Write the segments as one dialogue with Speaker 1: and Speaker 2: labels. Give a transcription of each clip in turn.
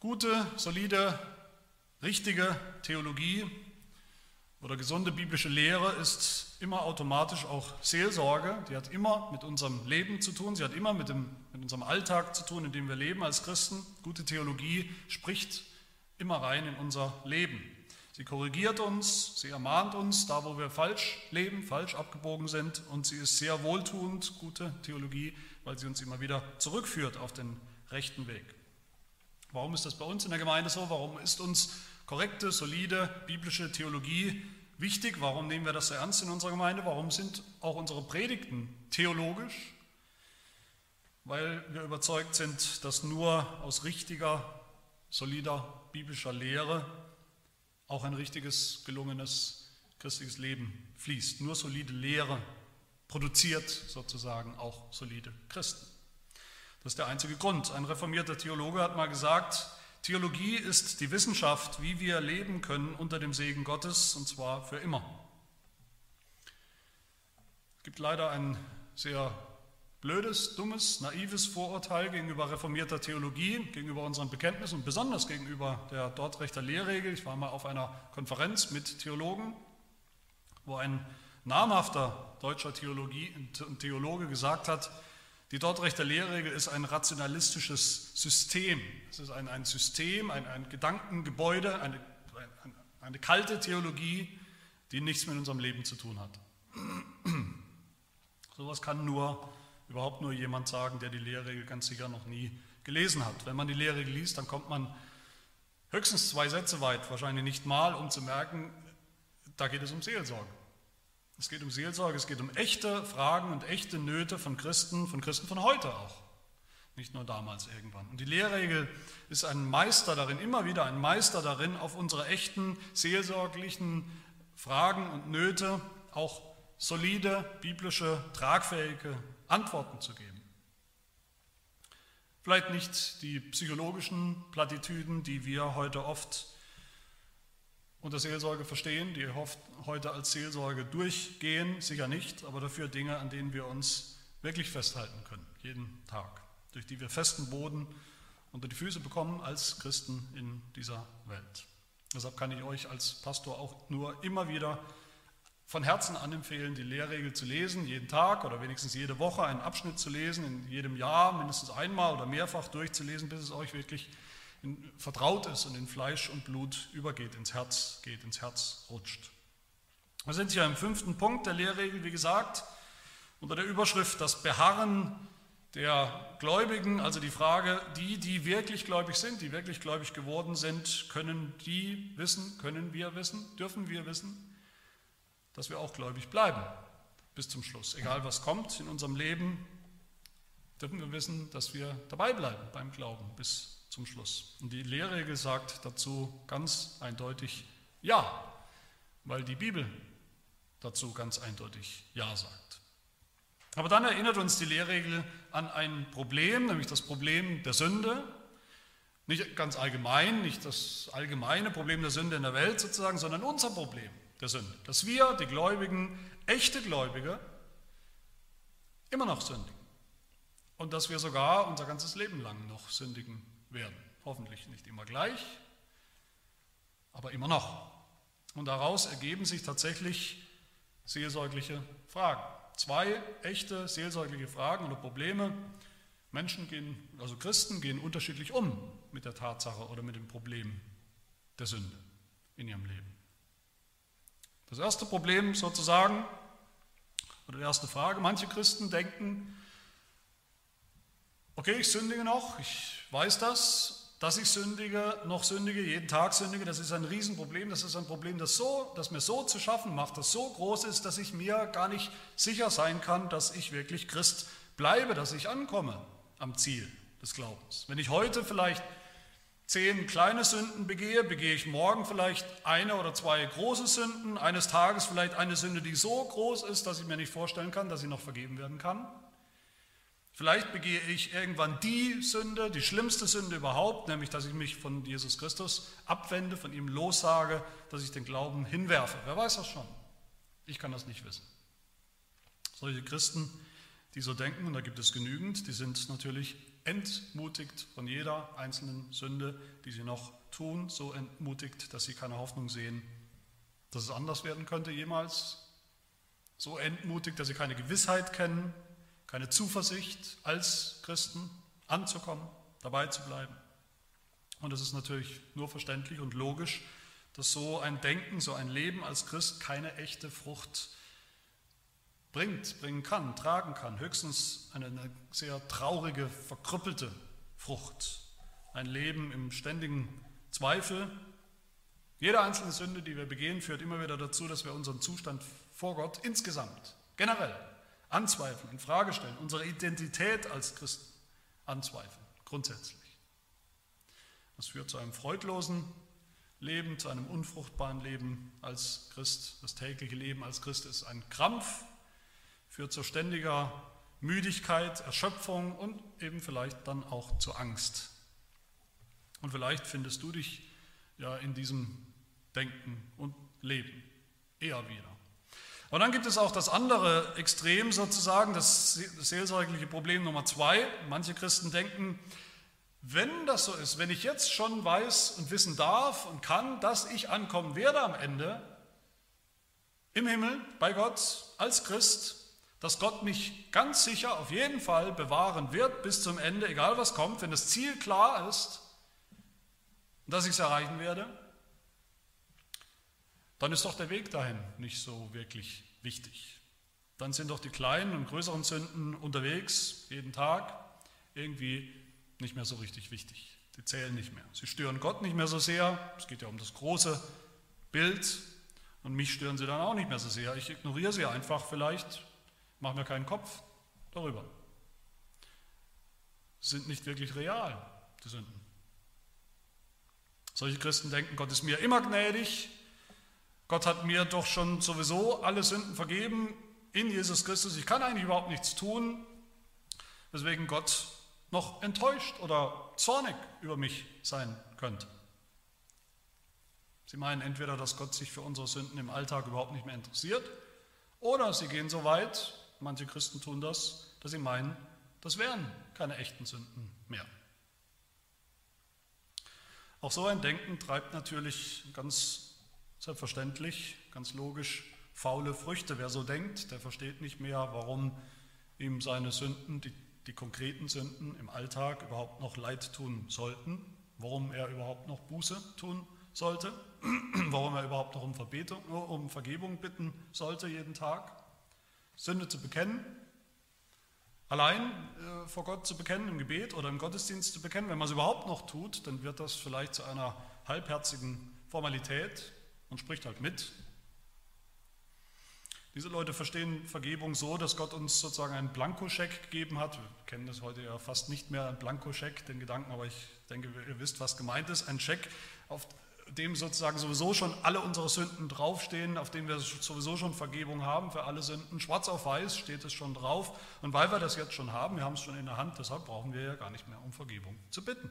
Speaker 1: Gute, solide, richtige Theologie oder gesunde biblische Lehre ist immer automatisch auch Seelsorge. Die hat immer mit unserem Leben zu tun, sie hat immer mit, dem, mit unserem Alltag zu tun, in dem wir leben als Christen. Gute Theologie spricht immer rein in unser Leben. Sie korrigiert uns, sie ermahnt uns, da wo wir falsch leben, falsch abgebogen sind und sie ist sehr wohltuend, gute Theologie, weil sie uns immer wieder zurückführt auf den rechten Weg. Warum ist das bei uns in der Gemeinde so? Warum ist uns korrekte, solide biblische Theologie wichtig? Warum nehmen wir das so ernst in unserer Gemeinde? Warum sind auch unsere Predigten theologisch? Weil wir überzeugt sind, dass nur aus richtiger, solider biblischer Lehre auch ein richtiges, gelungenes christliches Leben fließt. Nur solide Lehre produziert sozusagen auch solide Christen. Das ist der einzige Grund. Ein reformierter Theologe hat mal gesagt, Theologie ist die Wissenschaft, wie wir leben können unter dem Segen Gottes, und zwar für immer. Es gibt leider ein sehr blödes, dummes, naives Vorurteil gegenüber reformierter Theologie, gegenüber unseren Bekenntnissen und besonders gegenüber der Dortrechter Lehrregel. Ich war mal auf einer Konferenz mit Theologen, wo ein namhafter deutscher Theologie, Theologe gesagt hat, die Dortrechter Lehrregel ist ein rationalistisches System. Es ist ein, ein System, ein, ein Gedankengebäude, eine, eine, kalte Theologie, die nichts mit unserem Leben zu tun hat. Sowas kann nur überhaupt nur jemand sagen, der die Lehrregel ganz sicher noch nie gelesen hat. Wenn man die Lehrregel liest, dann kommt man höchstens zwei Sätze weit, wahrscheinlich nicht mal, um zu merken, da geht es um Seelsorge. Es geht um Seelsorge, es geht um echte Fragen und echte Nöte von Christen, von Christen von heute auch. Nicht nur damals irgendwann. Und die Lehrregel ist ein Meister darin, immer wieder ein Meister darin, auf unsere echten seelsorglichen Fragen und Nöte auch solide, biblische, tragfähige Antworten zu geben. Vielleicht nicht die psychologischen Plattitüden, die wir heute oft unter Seelsorge verstehen, die heute als Seelsorge durchgehen, sicher nicht, aber dafür Dinge, an denen wir uns wirklich festhalten können, jeden Tag, durch die wir festen Boden unter die Füße bekommen als Christen in dieser Welt. Deshalb kann ich euch als Pastor auch nur immer wieder von Herzen anempfehlen, die Lehrregel zu lesen, jeden Tag oder wenigstens jede Woche einen Abschnitt zu lesen, in jedem Jahr mindestens einmal oder mehrfach durchzulesen, bis es euch wirklich in, vertraut ist und in Fleisch und Blut übergeht, ins Herz geht, ins Herz rutscht. Wir sind hier im fünften Punkt der Lehrregel, wie gesagt, unter der Überschrift das Beharren der Gläubigen, also die Frage, die, die wirklich gläubig sind, die wirklich gläubig geworden sind, können die wissen, können wir wissen, dürfen wir wissen, dass wir auch gläubig bleiben bis zum Schluss. Egal was kommt in unserem Leben, dürfen wir wissen, dass wir dabei bleiben beim Glauben bis zum Schluss. Und die Lehrregel sagt dazu ganz eindeutig Ja, weil die Bibel dazu ganz eindeutig Ja sagt. Aber dann erinnert uns die Lehrregel an ein Problem, nämlich das Problem der Sünde. Nicht ganz allgemein, nicht das allgemeine Problem der Sünde in der Welt sozusagen, sondern unser Problem der Sünde. Dass wir, die Gläubigen, echte Gläubige, immer noch sündigen. Und dass wir sogar unser ganzes Leben lang noch sündigen werden. Hoffentlich nicht immer gleich, aber immer noch. Und daraus ergeben sich tatsächlich seelsorgliche Fragen. Zwei echte seelsorgliche Fragen oder Probleme. Menschen gehen, also Christen gehen unterschiedlich um mit der Tatsache oder mit dem Problem der Sünde in ihrem Leben. Das erste Problem sozusagen, oder die erste Frage, manche Christen denken, okay, ich sündige noch, ich weiß das, dass ich sündige, noch sündige, jeden Tag sündige, das ist ein Riesenproblem, das ist ein Problem, das, so, das mir so zu schaffen macht, das so groß ist, dass ich mir gar nicht sicher sein kann, dass ich wirklich Christ bleibe, dass ich ankomme am Ziel des Glaubens. Wenn ich heute vielleicht zehn kleine Sünden begehe, begehe ich morgen vielleicht eine oder zwei große Sünden, eines Tages vielleicht eine Sünde, die so groß ist, dass ich mir nicht vorstellen kann, dass sie noch vergeben werden kann. Vielleicht begehe ich irgendwann die Sünde, die schlimmste Sünde überhaupt, nämlich dass ich mich von Jesus Christus abwende, von ihm lossage, dass ich den Glauben hinwerfe. Wer weiß das schon? Ich kann das nicht wissen. Solche Christen, die so denken, und da gibt es genügend, die sind natürlich entmutigt von jeder einzelnen Sünde, die sie noch tun, so entmutigt, dass sie keine Hoffnung sehen, dass es anders werden könnte jemals, so entmutigt, dass sie keine Gewissheit kennen, keine Zuversicht als Christen anzukommen, dabei zu bleiben. Und es ist natürlich nur verständlich und logisch, dass so ein Denken, so ein Leben als Christ keine echte Frucht bringt, bringen kann, tragen kann. Höchstens eine, sehr traurige, verkrüppelte Frucht. Ein Leben im ständigen Zweifel. Jede einzelne Sünde, die wir begehen, führt immer wieder dazu, dass wir unseren Zustand vor Gott insgesamt, generell anzweifeln, in Frage stellen, unsere Identität als Christen anzweifeln, grundsätzlich. Das führt zu einem freudlosen Leben, zu einem unfruchtbaren Leben als Christ. Das tägliche Leben als Christ ist ein Krampf, führt zu ständiger Müdigkeit, Erschöpfung und eben vielleicht dann auch zu Angst. Und vielleicht findest du dich ja in diesem Denken und Leben eher wieder. Und dann gibt es auch das andere Extrem sozusagen, das seelsorgliche Problem Nummer zwei. Manche Christen denken, wenn das so ist, wenn ich jetzt schon weiß und wissen darf und kann, dass ich ankommen werde am Ende im Himmel bei Gott als Christ, dass Gott mich ganz sicher auf jeden Fall bewahren wird bis zum Ende, egal was kommt, wenn das Ziel klar ist dass ich es erreichen werde, dann ist doch der Weg dahin nicht so wirklich wichtig. Dann sind doch die kleinen und größeren Sünden unterwegs, jeden Tag, irgendwie nicht mehr so richtig wichtig. Die zählen nicht mehr. Sie stören Gott nicht mehr so sehr. Es geht ja um das große Bild. Und mich stören sie dann auch nicht mehr so sehr. Ich ignoriere sie einfach vielleicht, mache mir keinen Kopf darüber. Sie sind nicht wirklich real, die Sünden. Solche Christen denken, Gott ist mir immer gnädig. Gott hat mir doch schon sowieso alle Sünden vergeben in Jesus Christus. Ich kann eigentlich überhaupt nichts tun, weswegen Gott noch enttäuscht oder zornig über mich sein könnte. Sie meinen entweder, dass Gott sich für unsere Sünden im Alltag überhaupt nicht mehr interessiert, oder sie gehen so weit, manche Christen tun das, dass sie meinen, das wären keine echten Sünden mehr. Auch so ein Denken treibt natürlich ganz selbstverständlich, ganz logisch faule Früchte. Wer so denkt, der versteht nicht mehr, warum ihm seine Sünden, die die konkreten Sünden im Alltag überhaupt noch Leid tun sollten, warum er überhaupt noch Buße tun sollte, warum er überhaupt noch um, Verbetung, um Vergebung bitten sollte jeden Tag, Sünde zu bekennen, allein äh, vor Gott zu bekennen im Gebet oder im Gottesdienst zu bekennen. Wenn man es überhaupt noch tut, dann wird das vielleicht zu einer halbherzigen Formalität und spricht halt mit, diese Leute verstehen Vergebung so, dass Gott uns sozusagen einen Blankoscheck gegeben hat. Wir kennen das heute ja fast nicht mehr, ein Blankoscheck, den Gedanken, aber ich denke, ihr wisst, was gemeint ist. Ein Scheck, auf dem sozusagen sowieso schon alle unsere Sünden draufstehen, auf dem wir sowieso schon Vergebung haben für alle Sünden. Schwarz auf weiß steht es schon drauf. Und weil wir das jetzt schon haben, wir haben es schon in der Hand, deshalb brauchen wir ja gar nicht mehr um Vergebung zu bitten.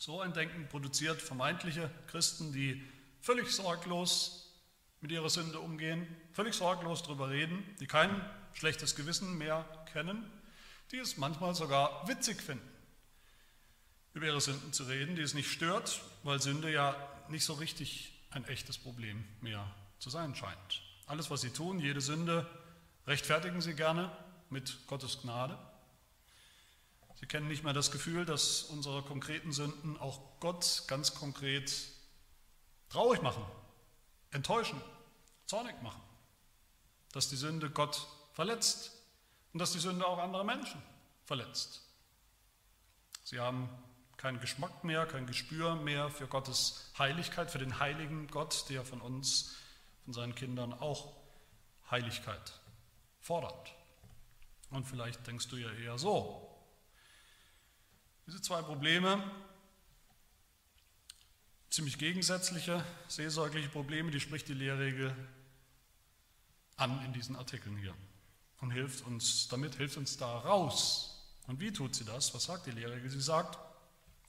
Speaker 1: So ein Denken produziert vermeintliche Christen, die völlig sorglos mit ihrer Sünde umgehen, völlig sorglos darüber reden, die kein schlechtes Gewissen mehr kennen, die es manchmal sogar witzig finden, über ihre Sünden zu reden, die es nicht stört, weil Sünde ja nicht so richtig ein echtes Problem mehr zu sein scheint. Alles, was sie tun, jede Sünde, rechtfertigen sie gerne mit Gottes Gnade. Sie kennen nicht mehr das Gefühl, dass unsere konkreten Sünden auch Gott ganz konkret traurig machen enttäuschen, zornig machen. Dass die Sünde Gott verletzt und dass die Sünde auch andere Menschen verletzt. Sie haben keinen Geschmack mehr, kein Gespür mehr für Gottes Heiligkeit, für den heiligen Gott, der von uns, von seinen Kindern auch Heiligkeit fordert. Und vielleicht denkst du ja eher so. Diese zwei Probleme ziemlich gegensätzliche seelsorgliche Probleme, die spricht die Lehrregel an in diesen Artikeln hier und hilft uns damit, hilft uns da raus. Und wie tut sie das? Was sagt die Lehrregel? Sie sagt,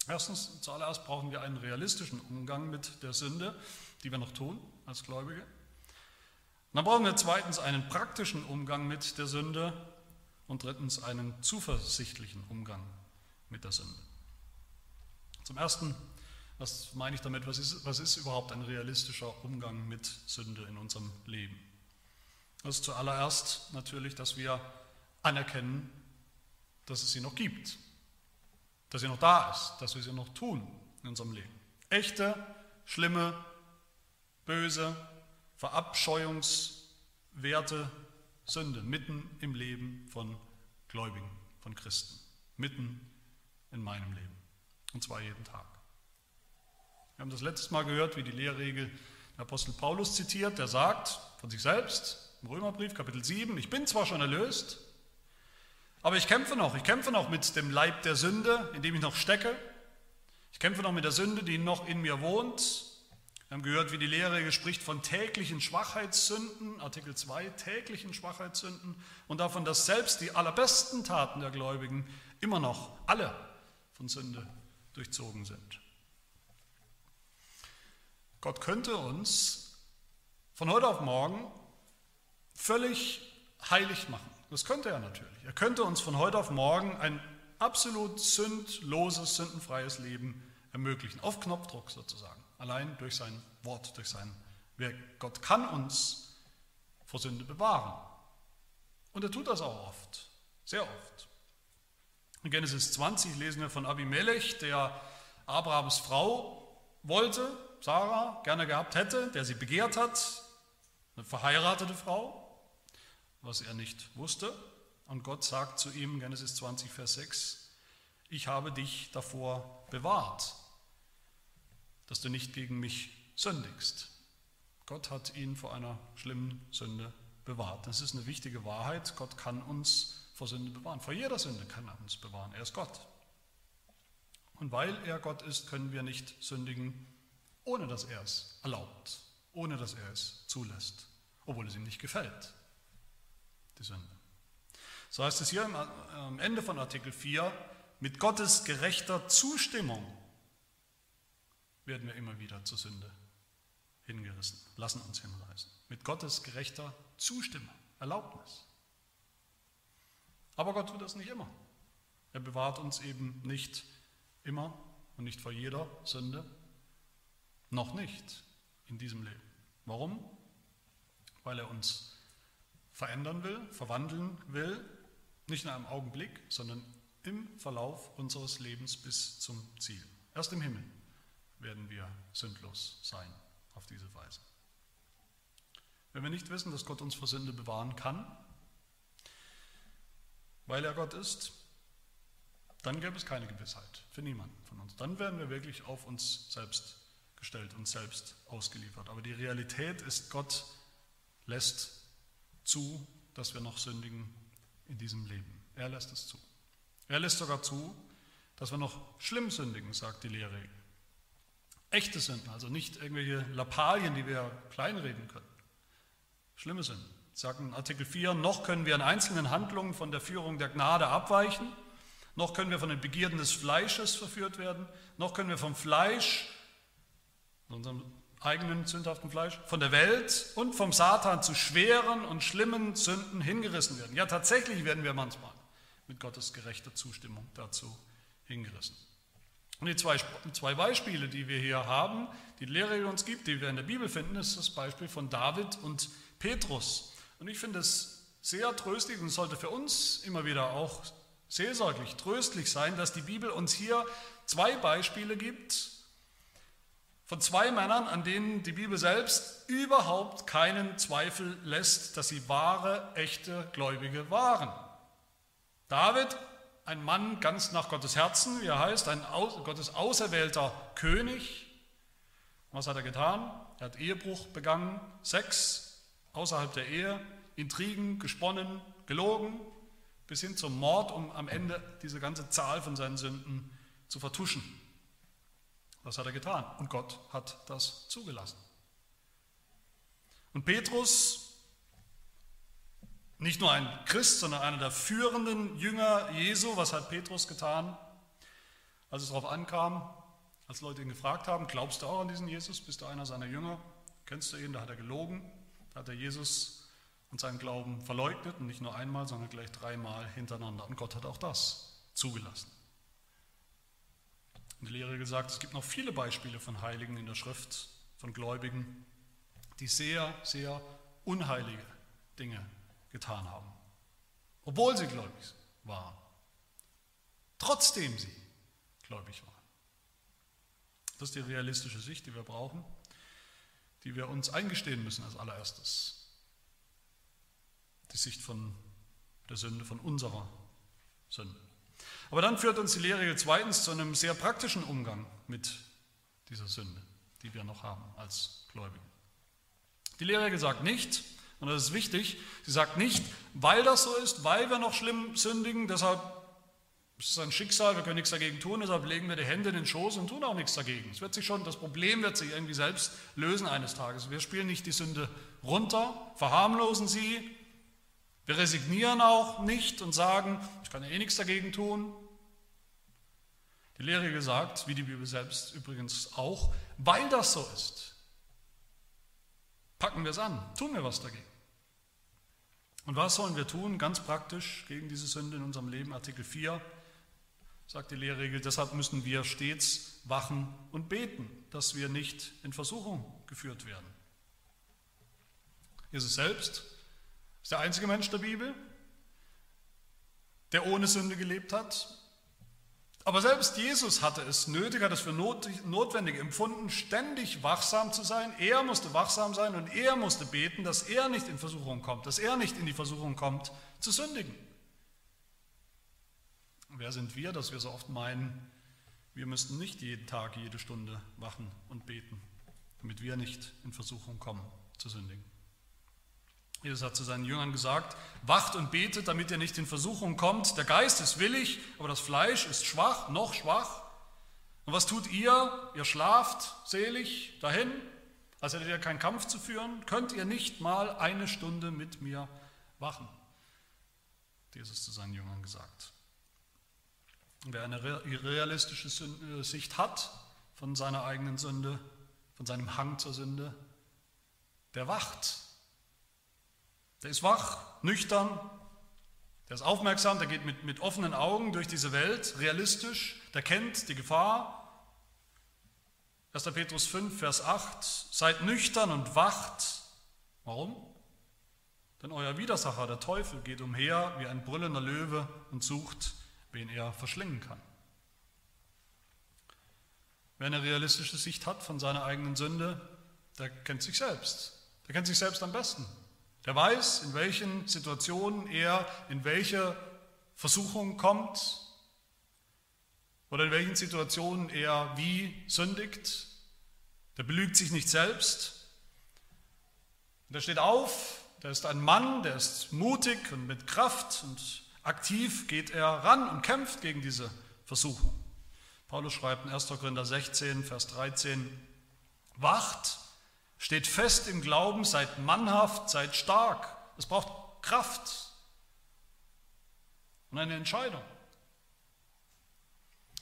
Speaker 1: erstens, zuallererst brauchen wir einen realistischen Umgang mit der Sünde, die wir noch tun als Gläubige. Dann brauchen wir zweitens einen praktischen Umgang mit der Sünde und drittens einen zuversichtlichen Umgang mit der Sünde. Zum Ersten, was meine ich damit? Was ist, was ist überhaupt ein realistischer Umgang mit Sünde in unserem Leben? Das ist zuallererst natürlich, dass wir anerkennen, dass es sie noch gibt, dass sie noch da ist, dass wir sie noch tun in unserem Leben. Echte, schlimme, böse, verabscheuungswerte Sünde mitten im Leben von Gläubigen, von Christen, mitten in meinem Leben. Und zwar jeden Tag. Wir haben das letztes Mal gehört, wie die Lehrregel der Apostel Paulus zitiert, der sagt von sich selbst im Römerbrief Kapitel 7, ich bin zwar schon erlöst, aber ich kämpfe noch, ich kämpfe noch mit dem Leib der Sünde, in dem ich noch stecke. Ich kämpfe noch mit der Sünde, die noch in mir wohnt. Wir haben gehört, wie die Lehre spricht von täglichen Schwachheitssünden, Artikel 2, täglichen Schwachheitssünden und davon, dass selbst die allerbesten Taten der Gläubigen immer noch alle von Sünde durchzogen sind. Gott könnte uns von heute auf morgen völlig heilig machen. Das könnte er natürlich. Er könnte uns von heute auf morgen ein absolut sündloses, sündenfreies Leben ermöglichen. Auf Knopfdruck sozusagen. Allein durch sein Wort, durch sein Werk. Gott kann uns vor Sünde bewahren. Und er tut das auch oft. Sehr oft. In Genesis 20 lesen wir von Abimelech, der Abrahams Frau wollte, Sarah gerne gehabt hätte, der sie begehrt hat, eine verheiratete Frau was er nicht wusste. Und Gott sagt zu ihm, Genesis 20, Vers 6, ich habe dich davor bewahrt, dass du nicht gegen mich sündigst. Gott hat ihn vor einer schlimmen Sünde bewahrt. Das ist eine wichtige Wahrheit. Gott kann uns vor Sünde bewahren. Vor jeder Sünde kann er uns bewahren. Er ist Gott. Und weil er Gott ist, können wir nicht sündigen, ohne dass er es erlaubt, ohne dass er es zulässt, obwohl es ihm nicht gefällt die Sünde. So heißt es hier am Ende von Artikel 4, mit Gottes gerechter Zustimmung werden wir immer wieder zur Sünde hingerissen, lassen uns hinreißen. Mit Gottes gerechter Zustimmung, Erlaubnis. Aber Gott tut das nicht immer. Er bewahrt uns eben nicht immer und nicht vor jeder Sünde, noch nicht in diesem Leben. Warum? Weil er uns verändern will, verwandeln will, nicht in einem Augenblick, sondern im Verlauf unseres Lebens bis zum Ziel. Erst im Himmel werden wir sündlos sein auf diese Weise. Wenn wir nicht wissen, dass Gott uns vor Sünde bewahren kann, weil er Gott ist, dann gäbe es keine Gewissheit für niemanden von uns. Dann werden wir wirklich auf uns selbst gestellt, uns selbst ausgeliefert. Aber die Realität ist, Gott lässt zu, dass wir noch sündigen in diesem Leben. Er lässt es zu. Er lässt sogar zu, dass wir noch schlimm sündigen, sagt die Lehre. Echte Sünden, also nicht irgendwelche Lappalien, die wir kleinreden können. Schlimme Sünden. Sagt in Artikel 4, noch können wir in einzelnen Handlungen von der Führung der Gnade abweichen, noch können wir von den Begierden des Fleisches verführt werden, noch können wir vom Fleisch, unserem eigenen sündhaften Fleisch, von der Welt und vom Satan zu schweren und schlimmen Sünden hingerissen werden. Ja, tatsächlich werden wir manchmal mit Gottes gerechter Zustimmung dazu hingerissen. Und die zwei, zwei Beispiele, die wir hier haben, die die Lehre uns gibt, die wir in der Bibel finden, ist das Beispiel von David und Petrus. Und ich finde es sehr tröstlich und sollte für uns immer wieder auch seelsorglich tröstlich sein, dass die Bibel uns hier zwei Beispiele gibt, von zwei Männern, an denen die Bibel selbst überhaupt keinen Zweifel lässt, dass sie wahre, echte Gläubige waren. David, ein Mann ganz nach Gottes Herzen, wie er heißt, ein Gottes auserwählter König. Was hat er getan? Er hat Ehebruch begangen, Sex außerhalb der Ehe, Intrigen gesponnen, gelogen, bis hin zum Mord, um am Ende diese ganze Zahl von seinen Sünden zu vertuschen. Das hat er getan? Und Gott hat das zugelassen. Und Petrus, nicht nur ein Christ, sondern einer der führenden Jünger Jesu, was hat Petrus getan, als es darauf ankam, als Leute ihn gefragt haben, glaubst du auch an diesen Jesus, bist du einer seiner Jünger, kennst du ihn, da hat er gelogen, hat er Jesus und seinen Glauben verleugnet und nicht nur einmal, sondern gleich dreimal hintereinander. Und Gott hat auch das zugelassen. In der Lehre gesagt, es gibt noch viele Beispiele von Heiligen in der Schrift, von Gläubigen, die sehr, sehr unheilige Dinge getan haben, obwohl sie gläubig waren, trotzdem sie gläubig waren. Das ist die realistische Sicht, die wir brauchen, die wir uns eingestehen müssen als allererstes. Die Sicht von der Sünde, von unserer Sünde. Aber dann führt uns die Lehre zweitens zu einem sehr praktischen Umgang mit dieser Sünde, die wir noch haben als Gläubige. Die Lehre sagt nicht, und das ist wichtig, sie sagt nicht, weil das so ist, weil wir noch schlimm sündigen, deshalb ist es ein Schicksal, wir können nichts dagegen tun, deshalb legen wir die Hände in den Schoß und tun auch nichts dagegen. Es wird sich schon, das Problem wird sich irgendwie selbst lösen eines Tages. Wir spielen nicht die Sünde runter, verharmlosen sie, wir resignieren auch nicht und sagen, ich kann ja eh nichts dagegen tun. Die Lehre gesagt, wie die Bibel selbst übrigens auch, weil das so ist, packen wir es an, tun wir was dagegen. Und was sollen wir tun, ganz praktisch gegen diese Sünde in unserem Leben? Artikel 4 sagt die Lehrregel, deshalb müssen wir stets wachen und beten, dass wir nicht in Versuchung geführt werden. Jesus selbst ist der einzige Mensch der Bibel, der ohne Sünde gelebt hat, aber selbst Jesus hatte es nötig, hat es für notwendig empfunden, ständig wachsam zu sein. Er musste wachsam sein und er musste beten, dass er nicht in Versuchung kommt, dass er nicht in die Versuchung kommt, zu sündigen. Wer sind wir, dass wir so oft meinen, wir müssten nicht jeden Tag, jede Stunde wachen und beten, damit wir nicht in Versuchung kommen, zu sündigen? Jesus hat zu seinen Jüngern gesagt, wacht und betet, damit ihr nicht in Versuchung kommt. Der Geist ist willig, aber das Fleisch ist schwach, noch schwach. Und was tut ihr? Ihr schlaft selig dahin, als hättet ihr keinen Kampf zu führen. Könnt ihr nicht mal eine Stunde mit mir wachen? Jesus zu seinen Jüngern gesagt. Wer eine realistische äh, Sicht hat von seiner eigenen Sünde, von seinem Hang zur Sünde, der wacht der ist wach, nüchtern, der ist aufmerksam, der geht mit, mit offenen Augen durch diese Welt, realistisch, der kennt die Gefahr. 1. Petrus 5, Vers 8, seid nüchtern und wacht. Warum? Denn euer Widersacher, der Teufel, geht umher wie ein brüllender Löwe und sucht, wen er verschlingen kann. Wer eine realistische Sicht hat von seiner eigenen Sünde, der kennt sich selbst. Der kennt sich selbst am besten. Der weiß, in welchen Situationen er in welche Versuchung kommt oder in welchen Situationen er wie sündigt. Der belügt sich nicht selbst. der steht auf, der ist ein Mann, der ist mutig und mit Kraft und aktiv geht er ran und kämpft gegen diese Versuchung. Paulus schreibt in 1. Korinther 16, Vers 13, Wacht Steht fest im Glauben, seid mannhaft, seid stark. Es braucht Kraft und eine Entscheidung.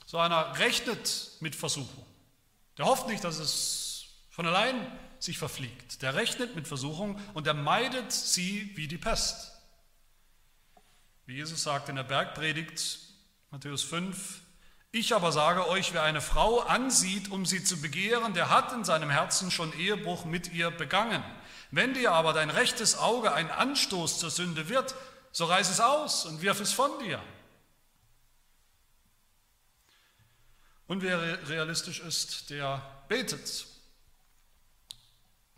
Speaker 1: So einer rechnet mit Versuchung. Der hofft nicht, dass es von allein sich verfliegt. Der rechnet mit Versuchung und er meidet sie wie die Pest. Wie Jesus sagt in der Bergpredigt, Matthäus 5, ich aber sage euch, wer eine Frau ansieht, um sie zu begehren, der hat in seinem Herzen schon Ehebruch mit ihr begangen. Wenn dir aber dein rechtes Auge ein Anstoß zur Sünde wird, so reiß es aus und wirf es von dir. Und wer realistisch ist, der betet.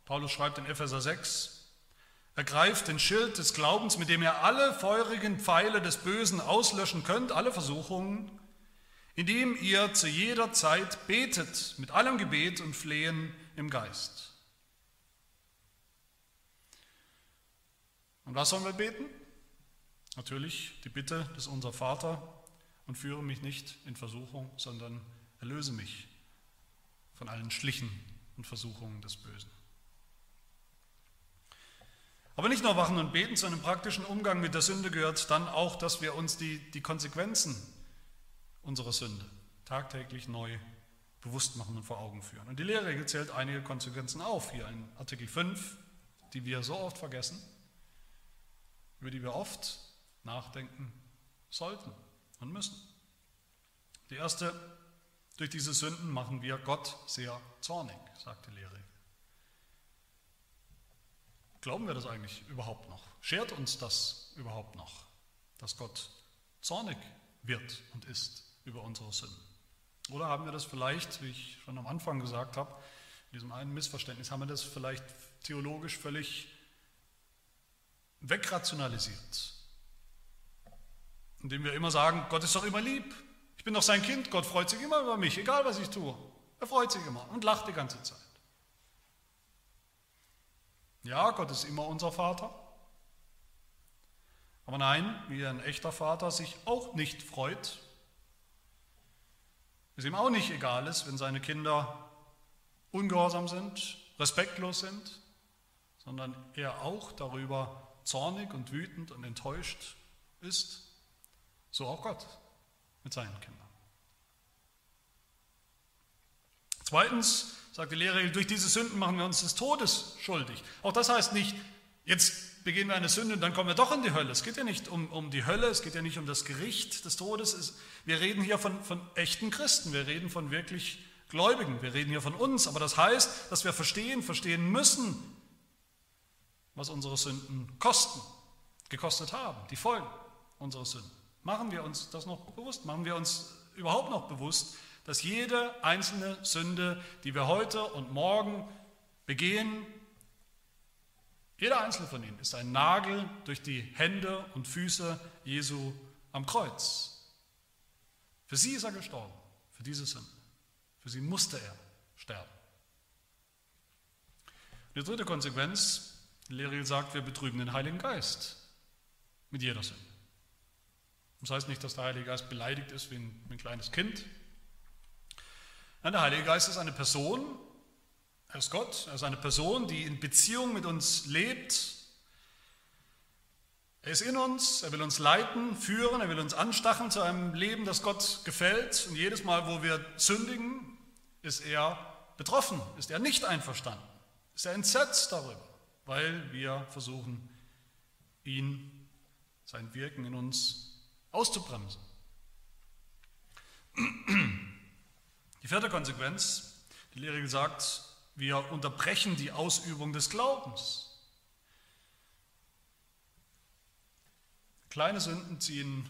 Speaker 1: Paulus schreibt in Epheser 6, ergreift den Schild des Glaubens, mit dem ihr alle feurigen Pfeile des Bösen auslöschen könnt, alle Versuchungen, indem ihr zu jeder Zeit betet mit allem Gebet und Flehen im Geist. Und was sollen wir beten? Natürlich die Bitte des Unser Vater und führe mich nicht in Versuchung, sondern erlöse mich von allen Schlichen und Versuchungen des Bösen. Aber nicht nur Wachen und Beten, zu einem praktischen Umgang mit der Sünde gehört dann auch, dass wir uns die, die Konsequenzen unsere Sünde tagtäglich neu bewusst machen und vor Augen führen. Und die Lehre zählt einige Konsequenzen auf, hier in Artikel 5, die wir so oft vergessen. über die wir oft nachdenken sollten und müssen. Die erste, durch diese Sünden machen wir Gott sehr zornig, sagt die Lehre. Glauben wir das eigentlich überhaupt noch? Schert uns das überhaupt noch, dass Gott zornig wird und ist über unsere Sünden? Oder haben wir das vielleicht, wie ich schon am Anfang gesagt habe, in diesem einen Missverständnis, haben wir das vielleicht theologisch völlig wegrationalisiert? Indem wir immer sagen, Gott ist doch immer lieb. Ich bin doch sein Kind, Gott freut sich immer über mich, egal was ich tue. Er freut sich immer und lacht die ganze Zeit. Ja, Gott ist immer unser Vater. Aber nein, wie ein echter Vater sich auch nicht freut, es ihm auch nicht egal ist, wenn seine Kinder ungehorsam sind, respektlos sind, sondern er auch darüber zornig und wütend und enttäuscht ist, so auch Gott mit seinen Kindern. Zweitens sagt die Lehre, durch diese Sünden machen wir uns des Todes schuldig. Auch das heißt nicht, jetzt begehen wir eine Sünde und dann kommen wir doch in die Hölle. Es geht ja nicht um, um die Hölle, es geht ja nicht um das Gericht des Todes. wir reden hier von, von echten Christen, wir reden von wirklich Gläubigen, wir reden hier von uns. Aber das heißt, dass wir verstehen, verstehen müssen, was unsere Sünden kosten, gekostet haben, die Folgen unserer Sünden. Machen wir uns das noch bewusst? Machen wir uns überhaupt noch bewusst, dass jede einzelne Sünde, die wir heute und morgen begehen, jeder einzelne von ihnen ist ein Nagel durch die Hände und Füße Jesu am Kreuz. Für sie ist er gestorben, für diese Sünde. Für sie musste er sterben. Die dritte Konsequenz, Leriel sagt, wir betrüben den Heiligen Geist mit jeder Sünde. Das heißt nicht, dass der Heilige Geist beleidigt ist wie ein, wie ein kleines Kind, Nein, der Heilige Geist ist eine Person, er ist Gott, er ist eine Person, die in Beziehung mit uns lebt. Er ist in uns, er will uns leiten, führen, er will uns anstacheln zu einem Leben, das Gott gefällt. Und jedes Mal, wo wir sündigen, ist er betroffen, ist er nicht einverstanden, ist er entsetzt darüber, weil wir versuchen, ihn, sein Wirken in uns auszubremsen. Die vierte Konsequenz, die Lehre sagt, wir unterbrechen die Ausübung des Glaubens. Kleine Sünden ziehen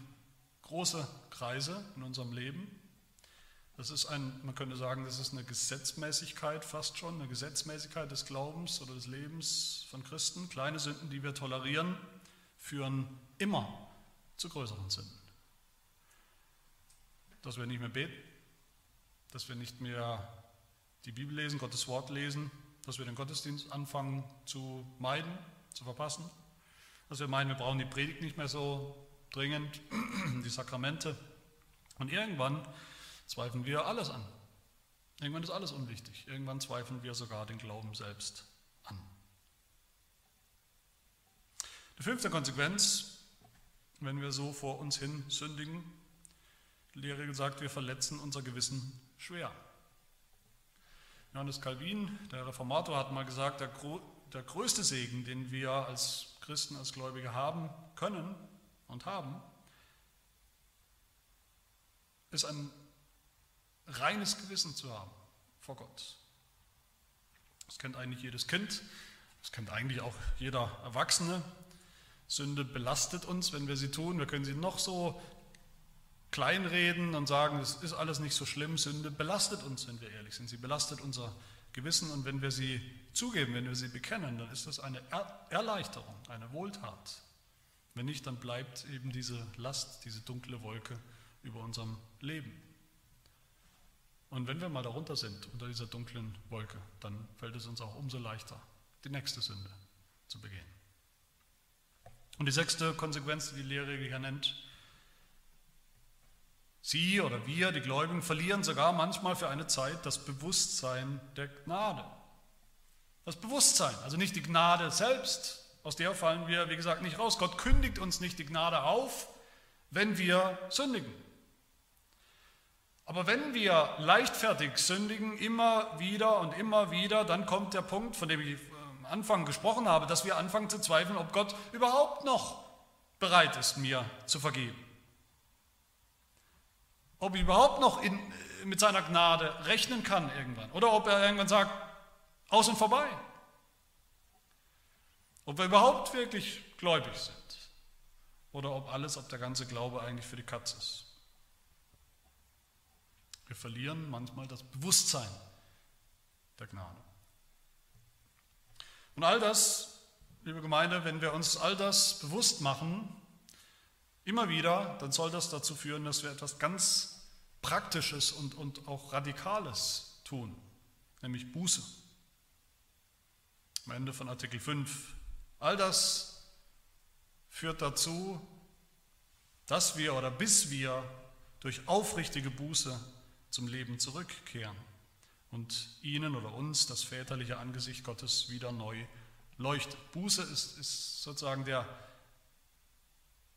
Speaker 1: große Kreise in unserem Leben. Das ist ein, man könnte sagen, das ist eine Gesetzmäßigkeit fast schon, eine Gesetzmäßigkeit des Glaubens oder des Lebens von Christen. Kleine Sünden, die wir tolerieren, führen immer zu größeren Sünden. Dass wir nicht mehr beten, dass wir nicht mehr die Bibel lesen, Gottes Wort lesen, dass wir den Gottesdienst anfangen zu meiden, zu verpassen, dass wir meinen, wir brauchen die Predigt nicht mehr so dringend, die Sakramente. Und irgendwann zweifeln wir alles an. Irgendwann ist alles unwichtig. Irgendwann zweifeln wir sogar den Glauben selbst an. Die fünfte Konsequenz, wenn wir so vor uns hin sündigen, die Lehre gesagt, wir verletzen unser Gewissen schwer. Johannes Calvin, der Reformator, hat mal gesagt, der, der größte Segen, den wir als Christen, als Gläubige haben können und haben, ist ein reines Gewissen zu haben vor Gott. Das kennt eigentlich jedes Kind, das kennt eigentlich auch jeder Erwachsene. Sünde belastet uns, wenn wir sie tun. Wir können sie noch so kleinreden und sagen, es ist alles nicht so schlimm. Sünde belastet uns, wenn wir ehrlich sind. Sie belastet unser Gewissen und wenn wir sie zugeben, wenn wir sie bekennen, dann ist das eine Erleichterung, eine Wohltat. Wenn nicht, dann bleibt eben diese Last, diese dunkle Wolke über unserem Leben. Und wenn wir mal darunter sind, unter dieser dunklen Wolke, dann fällt es uns auch umso leichter, die nächste Sünde zu begehen. Und die sechste Konsequenz, die die Lehre hier nennt, Sie oder wir, die Gläubigen, verlieren sogar manchmal für eine Zeit das Bewusstsein der Gnade. Das Bewusstsein, also nicht die Gnade selbst, aus der fallen wir, wie gesagt, nicht raus. Gott kündigt uns nicht die Gnade auf, wenn wir sündigen. Aber wenn wir leichtfertig sündigen, immer wieder und immer wieder, dann kommt der Punkt, von dem ich am Anfang gesprochen habe, dass wir anfangen zu zweifeln, ob Gott überhaupt noch bereit ist, mir zu vergeben. Ob ich überhaupt noch in, mit seiner Gnade rechnen kann irgendwann. Oder ob er irgendwann sagt, aus und vorbei. Ob wir überhaupt wirklich gläubig sind. Oder ob alles, ob der ganze Glaube eigentlich für die Katze ist. Wir verlieren manchmal das Bewusstsein der Gnade. Und all das, liebe Gemeinde, wenn wir uns all das bewusst machen, immer wieder, dann soll das dazu führen, dass wir etwas ganz Praktisches und, und auch Radikales tun, nämlich Buße. Am Ende von Artikel 5. All das führt dazu, dass wir oder bis wir durch aufrichtige Buße zum Leben zurückkehren und ihnen oder uns das väterliche Angesicht Gottes wieder neu leuchtet. Buße ist, ist sozusagen der,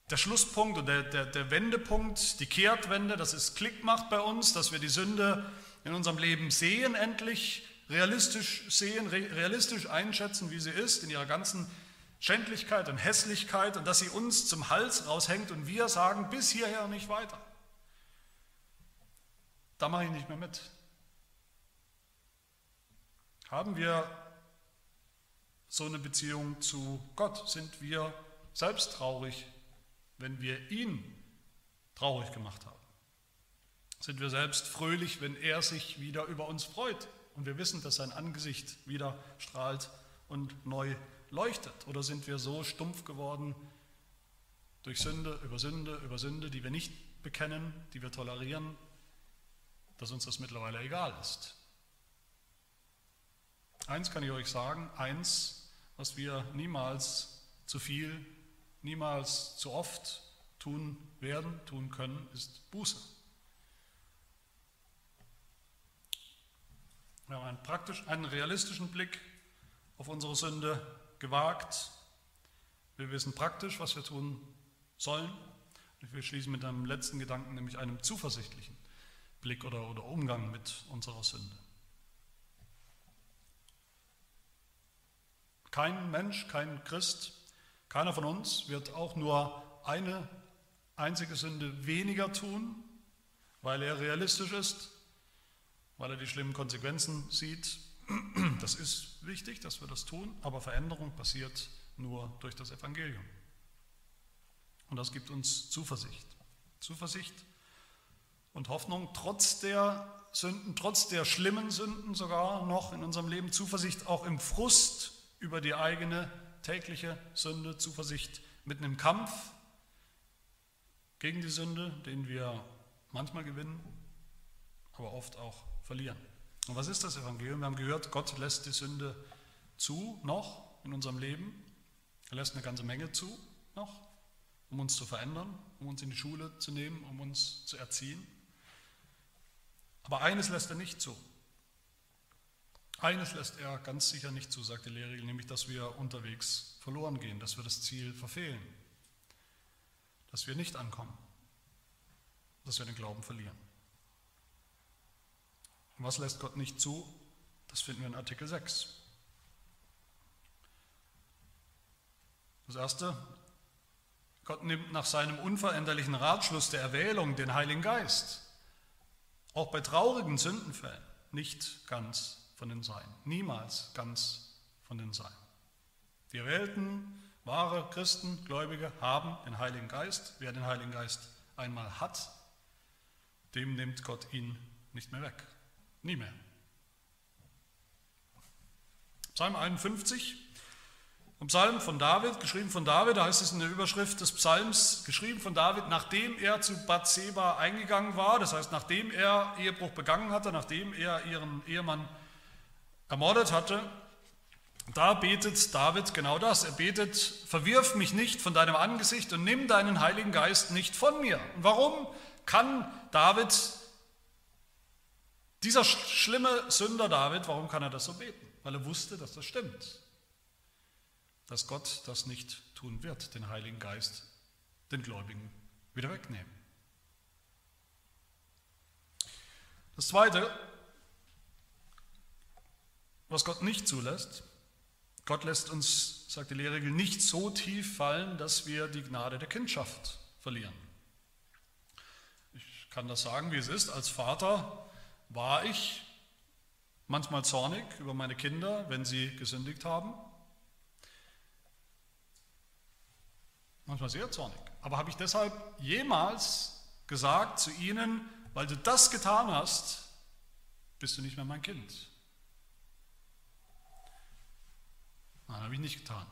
Speaker 1: der Schlusspunkt und der, der, der Wendepunkt, die Kehrtwende, dass es Klick macht bei uns, dass wir die Sünde in unserem Leben sehen endlich, realistisch sehen, realistisch einschätzen, wie sie ist, in ihrer ganzen Schändlichkeit und Hässlichkeit und dass sie uns zum Hals raushängt und wir sagen, bis hierher nicht weiter. Da mache ich nicht mehr mit. Haben wir so eine Beziehung zu Gott? Sind wir selbst traurig, wenn wir ihn traurig gemacht haben? Sind wir selbst fröhlich, wenn er sich wieder über uns freut und wir wissen, dass sein Angesicht wieder strahlt und neu leuchtet? Oder sind wir so stumpf geworden durch Sünde über Sünde über Sünde, die wir nicht bekennen, die wir tolerieren, dass uns das mittlerweile egal ist? Eins kann ich euch sagen, eins, was wir niemals zu viel, niemals zu oft tun werden, tun können, ist Buße. Wir haben einen, praktisch, einen realistischen Blick auf unsere Sünde gewagt. Wir wissen praktisch, was wir tun sollen. Und wir schließen mit einem letzten Gedanken, nämlich einem zuversichtlichen Blick oder, oder Umgang mit unserer Sünde. Kein Mensch, kein Christ, keiner von uns wird auch nur eine einzige Sünde weniger tun, weil er realistisch ist, weil er die schlimmen Konsequenzen sieht. Das ist wichtig, dass wir das tun, aber Veränderung passiert nur durch das Evangelium. Und das gibt uns Zuversicht. Zuversicht und Hoffnung, trotz der Sünden, trotz der schlimmen Sünden sogar noch in unserem Leben, Zuversicht auch im Frust über die eigene tägliche Sünde, Zuversicht mitten im Kampf gegen die Sünde, den wir manchmal gewinnen, aber oft auch verlieren. Und was ist das Evangelium? Wir haben gehört, Gott lässt die Sünde zu, noch in unserem Leben. Er lässt eine ganze Menge zu, noch, um uns zu verändern, um uns in die Schule zu nehmen, um uns zu erziehen. Aber eines lässt er nicht zu. Eines lässt er ganz sicher nicht zu, sagt die Lehrregel, nämlich dass wir unterwegs verloren gehen, dass wir das Ziel verfehlen, dass wir nicht ankommen, dass wir den Glauben verlieren. Und was lässt Gott nicht zu? Das finden wir in Artikel 6. Das erste, Gott nimmt nach seinem unveränderlichen Ratschluss der Erwählung den Heiligen Geist, auch bei traurigen Sündenfällen, nicht ganz von den Sein. Niemals ganz von den Sein. Die erwählten, wahre Christen, Gläubige haben den Heiligen Geist. Wer den Heiligen Geist einmal hat, dem nimmt Gott ihn nicht mehr weg. Nie mehr. Psalm 51, ein Psalm von David, geschrieben von David, da heißt es in der Überschrift des Psalms, geschrieben von David, nachdem er zu Bathseba eingegangen war, das heißt, nachdem er Ehebruch begangen hatte, nachdem er ihren Ehemann ermordet hatte, da betet David genau das. Er betet, verwirf mich nicht von deinem Angesicht und nimm deinen Heiligen Geist nicht von mir. Und warum kann David, dieser schlimme Sünder David, warum kann er das so beten? Weil er wusste, dass das stimmt. Dass Gott das nicht tun wird, den Heiligen Geist den Gläubigen wieder wegnehmen. Das Zweite, was Gott nicht zulässt, Gott lässt uns, sagt die Lehrregel, nicht so tief fallen, dass wir die Gnade der Kindschaft verlieren. Ich kann das sagen, wie es ist. Als Vater war ich manchmal zornig über meine Kinder, wenn sie gesündigt haben. Manchmal sehr zornig. Aber habe ich deshalb jemals gesagt zu ihnen, weil du das getan hast, bist du nicht mehr mein Kind? Nein, habe ich nicht getan.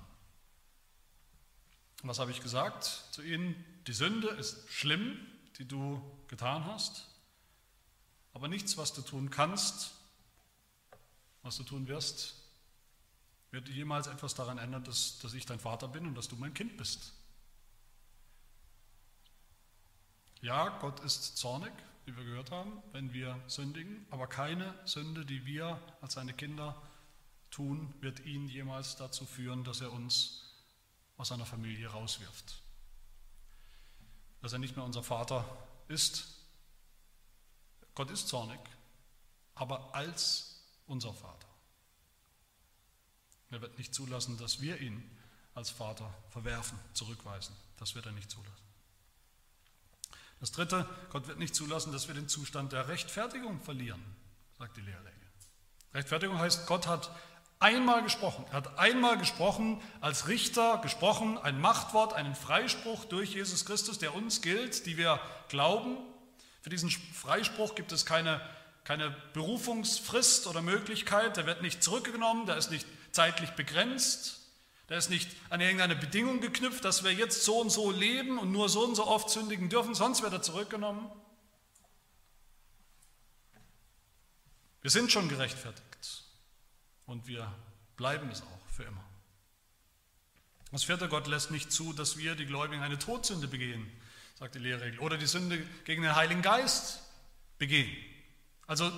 Speaker 1: Was habe ich gesagt zu ihnen? Die Sünde ist schlimm, die du getan hast, aber nichts, was du tun kannst, was du tun wirst, wird jemals etwas daran ändern, dass, dass ich dein Vater bin und dass du mein Kind bist. Ja, Gott ist zornig, wie wir gehört haben, wenn wir sündigen, aber keine Sünde, die wir als seine Kinder tun, wird ihn jemals dazu führen, dass er uns aus seiner Familie rauswirft. Dass er nicht mehr unser Vater ist. Gott ist zornig, aber als unser Vater. Er wird nicht zulassen, dass wir ihn als Vater verwerfen, zurückweisen. Das wird er nicht zulassen. Das Dritte, Gott wird nicht zulassen, dass wir den Zustand der Rechtfertigung verlieren, sagt die Lehrregel. Rechtfertigung heißt, Gott hat einmal gesprochen. Er hat einmal gesprochen, als Richter gesprochen, ein Machtwort, einen Freispruch durch Jesus Christus, der uns gilt, die wir glauben. Für diesen Freispruch gibt es keine, keine Berufungsfrist oder Möglichkeit, der wird nicht zurückgenommen, der ist nicht zeitlich begrenzt, der ist nicht an irgendeine Bedingung geknüpft, dass wir jetzt so und so leben und nur so und so oft sündigen dürfen, sonst wird er zurückgenommen. Wir sind schon gerechtfertigt und wir bleiben es auch für immer. Das vierte, Gott lässt nicht zu, dass wir, die Gläubigen, eine Todsünde begehen, sagt die Lehrregel, oder die Sünde gegen den Heiligen Geist begehen. Also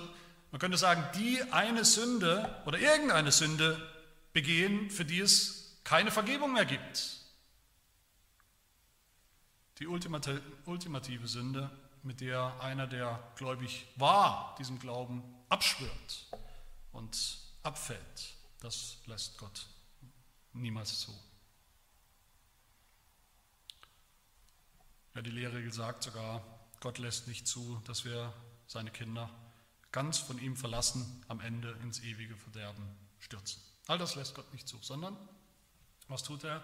Speaker 1: man könnte sagen, die eine Sünde oder irgendeine Sünde begehen, für die es keine Vergebung mehr gibt. Die ultimative Sünde, mit der einer, der gläubig war, diesem Glauben abschwört und abfällt. Das lässt Gott niemals zu. Ja, die Lehre sagt sogar, Gott lässt nicht zu, dass wir seine Kinder ganz von ihm verlassen am Ende ins ewige Verderben stürzen. All das lässt Gott nicht zu, sondern was tut er?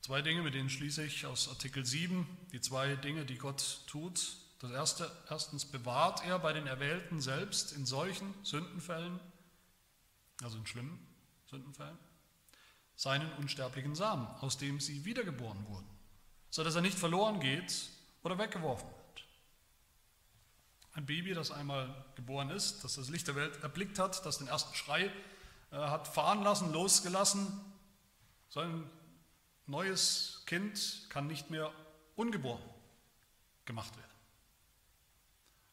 Speaker 1: Zwei Dinge, mit denen schließe ich aus Artikel 7, die zwei Dinge, die Gott tut. Das erste, erstens bewahrt er bei den Erwählten selbst in solchen Sündenfällen also in schlimmen Sündenfällen, seinen unsterblichen Samen, aus dem sie wiedergeboren wurden, sodass er nicht verloren geht oder weggeworfen wird. Ein Baby, das einmal geboren ist, das das Licht der Welt erblickt hat, das den ersten Schrei äh, hat fahren lassen, losgelassen, so ein neues Kind kann nicht mehr ungeboren gemacht werden.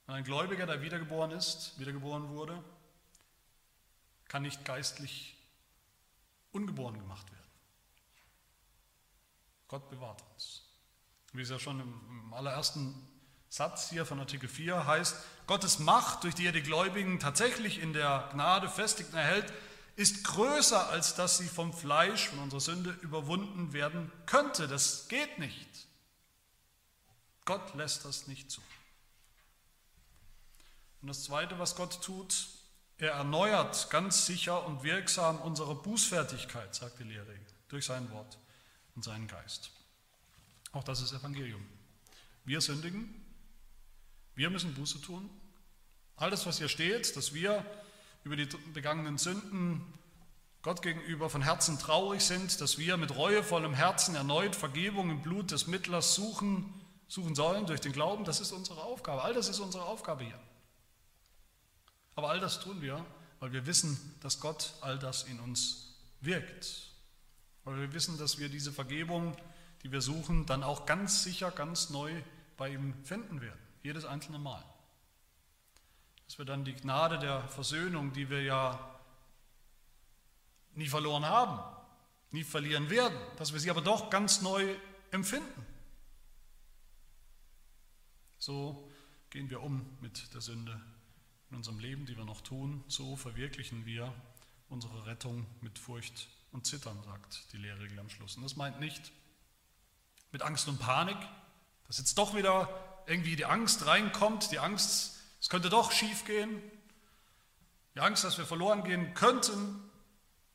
Speaker 1: Und ein Gläubiger, der wiedergeboren ist, wiedergeboren wurde, kann nicht geistlich ungeboren gemacht werden. Gott bewahrt uns. Wie es ja schon im allerersten Satz hier von Artikel 4 heißt, Gottes Macht, durch die er die Gläubigen tatsächlich in der Gnade festigt und erhält, ist größer, als dass sie vom Fleisch, von unserer Sünde überwunden werden könnte. Das geht nicht. Gott lässt das nicht zu. Und das Zweite, was Gott tut, er erneuert ganz sicher und wirksam unsere Bußfertigkeit, sagt die Lehre, durch sein Wort und seinen Geist. Auch das ist Evangelium. Wir sündigen, wir müssen Buße tun. Alles, was hier steht, dass wir über die begangenen Sünden Gott gegenüber von Herzen traurig sind, dass wir mit reuevollem Herzen erneut Vergebung im Blut des Mittlers suchen, suchen sollen durch den Glauben, das ist unsere Aufgabe. All das ist unsere Aufgabe hier. Aber all das tun wir, weil wir wissen, dass Gott all das in uns wirkt. Weil wir wissen, dass wir diese Vergebung, die wir suchen, dann auch ganz sicher, ganz neu bei ihm finden werden. Jedes einzelne Mal. Dass wir dann die Gnade der Versöhnung, die wir ja nie verloren haben, nie verlieren werden, dass wir sie aber doch ganz neu empfinden. So gehen wir um mit der Sünde in unserem Leben, die wir noch tun, so verwirklichen wir unsere Rettung mit Furcht und Zittern, sagt die Lehrregel am Schluss. Und das meint nicht mit Angst und Panik, dass jetzt doch wieder irgendwie die Angst reinkommt, die Angst, es könnte doch schief gehen, die Angst, dass wir verloren gehen könnten,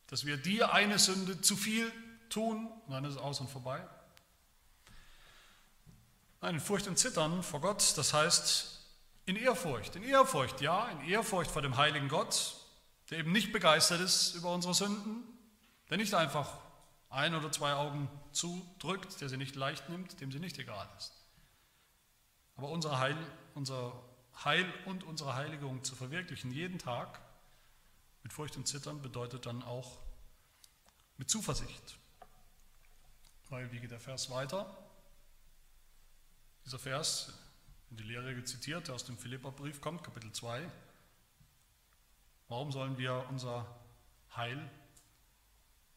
Speaker 1: dass wir die eine Sünde zu viel tun und dann ist es aus und vorbei. Nein, in Furcht und Zittern vor Gott, das heißt in Ehrfurcht. In Ehrfurcht, ja, in Ehrfurcht vor dem heiligen Gott, der eben nicht begeistert ist über unsere Sünden, der nicht einfach ein oder zwei Augen zudrückt, der sie nicht leicht nimmt, dem sie nicht egal ist. Aber unser Heil, unser Heil und unsere Heiligung zu verwirklichen, jeden Tag mit Furcht und Zittern, bedeutet dann auch mit Zuversicht. Weil, wie geht der Vers weiter? Dieser Vers, die Lehre zitiert, der aus dem Philipperbrief kommt, Kapitel 2. Warum sollen wir unser Heil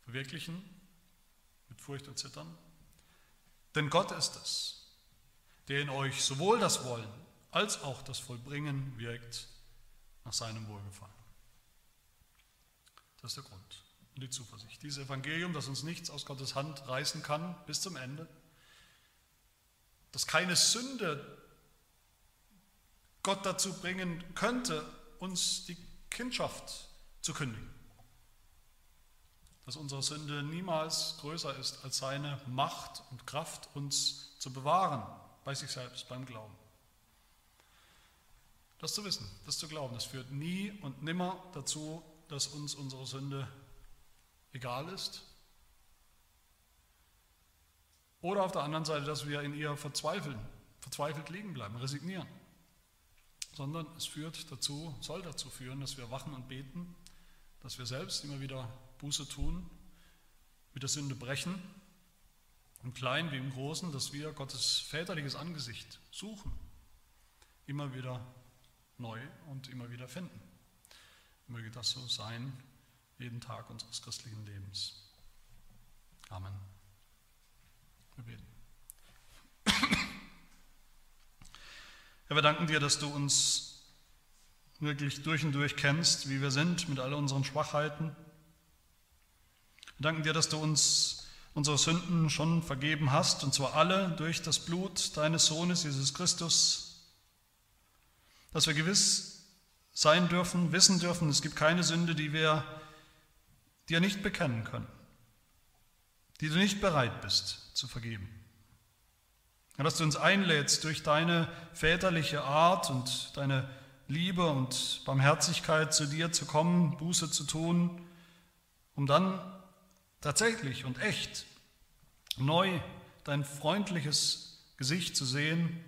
Speaker 1: verwirklichen mit Furcht und Zittern? Denn Gott ist es, der in euch sowohl das Wollen als auch das Vollbringen wirkt nach seinem Wohlgefallen. Das ist der Grund und die Zuversicht. Dieses Evangelium, das uns nichts aus Gottes Hand reißen kann bis zum Ende, dass keine Sünde Gott dazu bringen könnte, uns die Kindschaft zu kündigen. Dass unsere Sünde niemals größer ist als seine Macht und Kraft, uns zu bewahren bei sich selbst, beim Glauben. Das zu wissen, das zu glauben, das führt nie und nimmer dazu, dass uns unsere Sünde egal ist. Oder auf der anderen Seite, dass wir in ihr verzweifeln, verzweifelt liegen bleiben, resignieren sondern es führt dazu, soll dazu führen, dass wir wachen und beten, dass wir selbst immer wieder Buße tun, mit der Sünde brechen, im Kleinen wie im Großen, dass wir Gottes väterliches Angesicht suchen, immer wieder neu und immer wieder finden. Möge das so sein, jeden Tag unseres christlichen Lebens. Amen. Wir beten. Herr, wir danken dir, dass du uns wirklich durch und durch kennst, wie wir sind, mit all unseren Schwachheiten. Wir danken dir, dass du uns unsere Sünden schon vergeben hast, und zwar alle durch das Blut deines Sohnes Jesus Christus, dass wir gewiss sein dürfen, wissen dürfen, es gibt keine Sünde, die wir dir nicht bekennen können, die du nicht bereit bist zu vergeben dass du uns einlädst, durch deine väterliche Art und deine Liebe und Barmherzigkeit zu dir zu kommen, Buße zu tun, um dann tatsächlich und echt neu dein freundliches Gesicht zu sehen,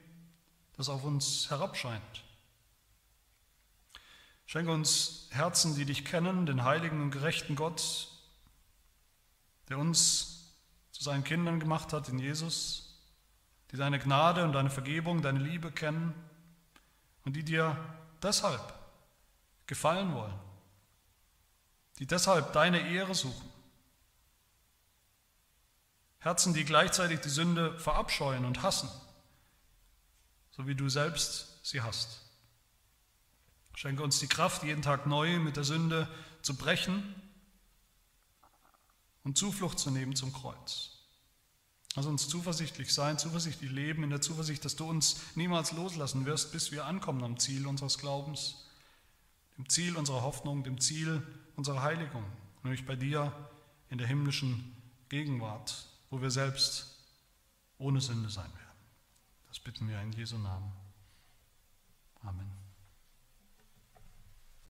Speaker 1: das auf uns herabscheint. Schenke uns Herzen, die dich kennen, den heiligen und gerechten Gott, der uns zu seinen Kindern gemacht hat in Jesus die deine Gnade und deine Vergebung, deine Liebe kennen und die dir deshalb gefallen wollen, die deshalb deine Ehre suchen. Herzen, die gleichzeitig die Sünde verabscheuen und hassen, so wie du selbst sie hast. Schenke uns die Kraft, jeden Tag neu mit der Sünde zu brechen und Zuflucht zu nehmen zum Kreuz. Lass uns zuversichtlich sein, zuversichtlich leben, in der Zuversicht, dass du uns niemals loslassen wirst, bis wir ankommen am Ziel unseres Glaubens, dem Ziel unserer Hoffnung, dem Ziel unserer Heiligung, nämlich bei dir in der himmlischen Gegenwart, wo wir selbst ohne Sünde sein werden. Das bitten wir in Jesu Namen. Amen.